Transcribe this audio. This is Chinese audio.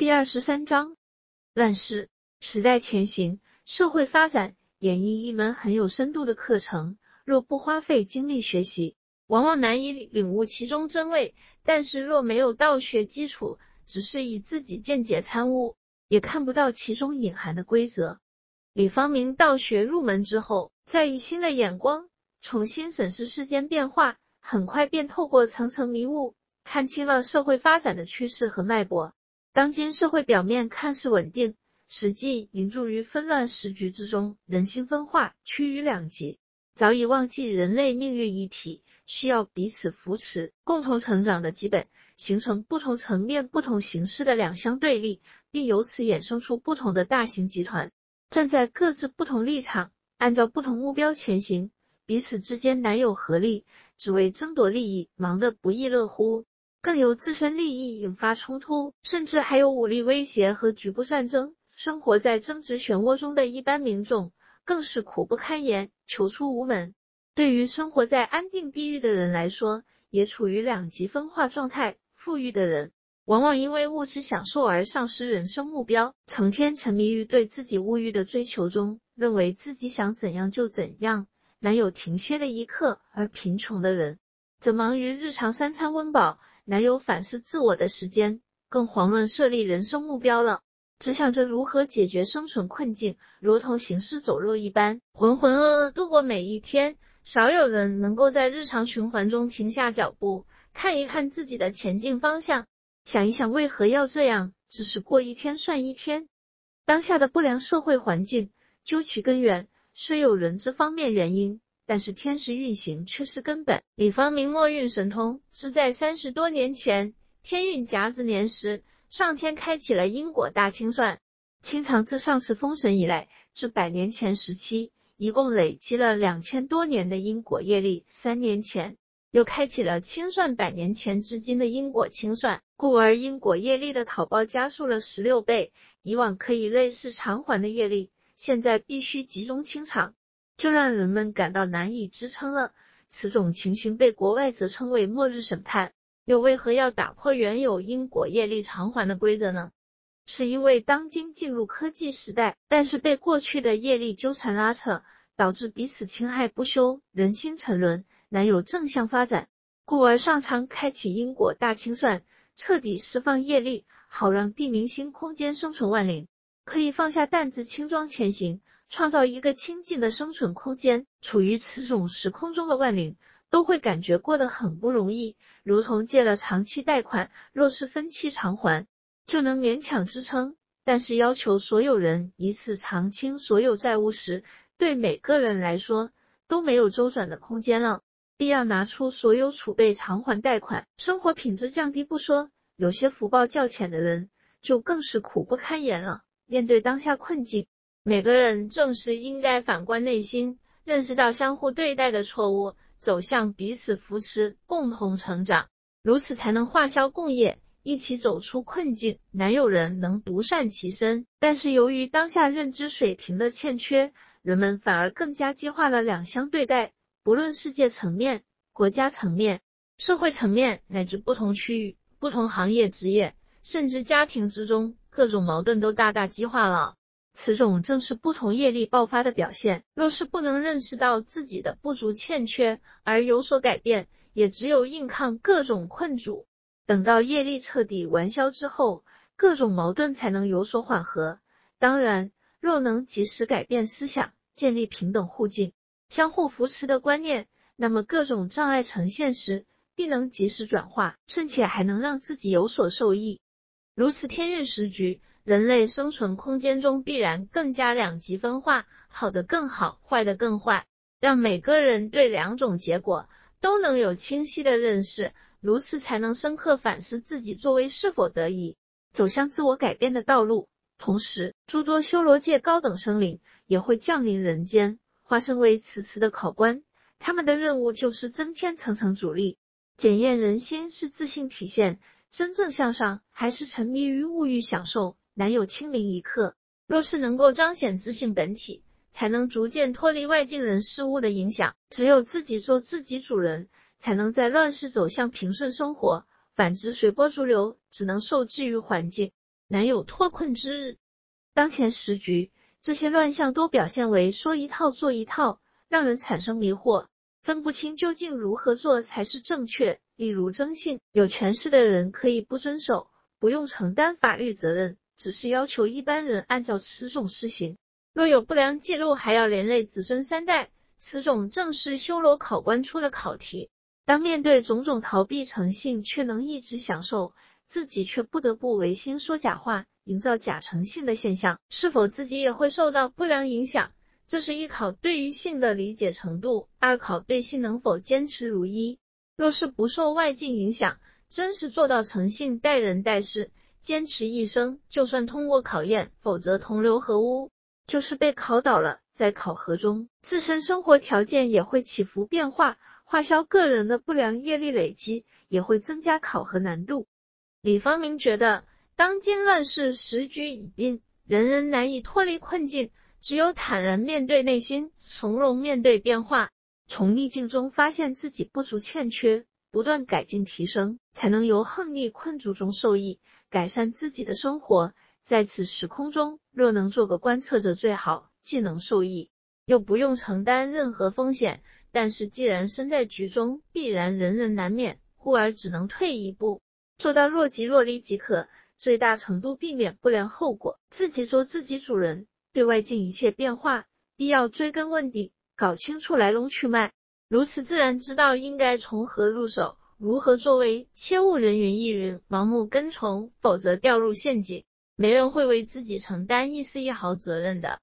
第二十三章，乱世时代前行，社会发展，演绎一门很有深度的课程。若不花费精力学习，往往难以领悟其中真味。但是若没有道学基础，只是以自己见解参悟，也看不到其中隐含的规则。李方明道学入门之后，再以新的眼光重新审视世间变化，很快便透过层层迷雾，看清了社会发展的趋势和脉搏。当今社会表面看似稳定，实际凝注于纷乱时局之中，人心分化，趋于两极，早已忘记人类命运一体，需要彼此扶持、共同成长的基本，形成不同层面、不同形式的两相对立，并由此衍生出不同的大型集团，站在各自不同立场，按照不同目标前行，彼此之间难有合力，只为争夺利益，忙得不亦乐乎。更有自身利益引发冲突，甚至还有武力威胁和局部战争。生活在争执漩涡中的一般民众更是苦不堪言，求出无门。对于生活在安定地域的人来说，也处于两极分化状态。富裕的人往往因为物质享受而丧失人生目标，成天沉迷于对自己物欲的追求中，认为自己想怎样就怎样，难有停歇的一刻；而贫穷的人则忙于日常三餐温饱。难有反思自我的时间，更遑论设立人生目标了。只想着如何解决生存困境，如同行尸走肉一般，浑浑噩噩度过每一天。少有人能够在日常循环中停下脚步，看一看自己的前进方向，想一想为何要这样，只是过一天算一天。当下的不良社会环境，究其根源，虽有人之方面原因。但是天时运行却是根本。李方明墨运神通是在三十多年前天运甲子年时，上天开启了因果大清算。清朝自上次封神以来至百年前时期，一共累积了两千多年的因果业力。三年前又开启了清算百年前至今的因果清算，故而因果业力的讨报加速了十六倍。以往可以类似偿还的业力，现在必须集中清偿。就让人们感到难以支撑了。此种情形被国外则称为末日审判。又为何要打破原有因果业力偿还的规则呢？是因为当今进入科技时代，但是被过去的业力纠缠拉扯，导致彼此侵害不休，人心沉沦，难有正向发展。故而上苍开启因果大清算，彻底释放业力，好让地明星空间生存万灵，可以放下担子，轻装前行。创造一个清静的生存空间，处于此种时空中的万灵都会感觉过得很不容易，如同借了长期贷款，若是分期偿还，就能勉强支撑。但是要求所有人一次偿清所有债务时，对每个人来说都没有周转的空间了，必要拿出所有储备偿还贷款，生活品质降低不说，有些福报较浅的人就更是苦不堪言了。面对当下困境。每个人正是应该反观内心，认识到相互对待的错误，走向彼此扶持、共同成长，如此才能化消共业，一起走出困境。难有人能独善其身，但是由于当下认知水平的欠缺，人们反而更加激化了两相对待。不论世界层面、国家层面、社会层面，乃至不同区域、不同行业、职业，甚至家庭之中，各种矛盾都大大激化了。此种正是不同业力爆发的表现。若是不能认识到自己的不足欠缺而有所改变，也只有硬抗各种困阻，等到业力彻底完消之后，各种矛盾才能有所缓和。当然，若能及时改变思想，建立平等互敬、相互扶持的观念，那么各种障碍呈现时，必能及时转化，甚且还能让自己有所受益。如此天运时局。人类生存空间中必然更加两极分化，好的更好，坏的更坏，让每个人对两种结果都能有清晰的认识，如此才能深刻反思自己作为是否得以走向自我改变的道路。同时，诸多修罗界高等生灵也会降临人间，化身为此次的考官，他们的任务就是增添层层阻力，检验人心是自信体现，真正向上，还是沉迷于物欲享受。难有清明一刻。若是能够彰显自信本体，才能逐渐脱离外境人事物的影响。只有自己做自己主人，才能在乱世走向平顺生活。反之，随波逐流，只能受制于环境。难有脱困之日。当前时局，这些乱象都表现为说一套做一套，让人产生迷惑，分不清究竟如何做才是正确。例如征信，有权势的人可以不遵守，不用承担法律责任，只是要求一般人按照此种施行。若有不良记录，还要连累子孙三代。此种正是修罗考官出的考题。当面对种种逃避诚信却能一直享受，自己却不得不违心说假话，营造假诚信的现象，是否自己也会受到不良影响？这是一考对于性的理解程度，二考对性能否坚持如一。若是不受外境影响，真是做到诚信待人待事，坚持一生，就算通过考验，否则同流合污，就是被考倒了，在考核中，自身生活条件也会起伏变化。化消个人的不良业力累积，也会增加考核难度。李方明觉得，当今乱世时局已定，人人难以脱离困境，只有坦然面对内心，从容面对变化，从逆境中发现自己不足欠缺，不断改进提升，才能由横逆困阻中受益，改善自己的生活。在此时空中，若能做个观测者最好，既能受益，又不用承担任何风险。但是既然身在局中，必然人人难免，故而只能退一步，做到若即若离即可，最大程度避免不良后果。自己做自己主人，对外境一切变化，必要追根问底，搞清楚来龙去脉，如此自然知道应该从何入手，如何作为，切勿人云亦云，盲目跟从，否则掉入陷阱，没人会为自己承担一丝一毫责任的。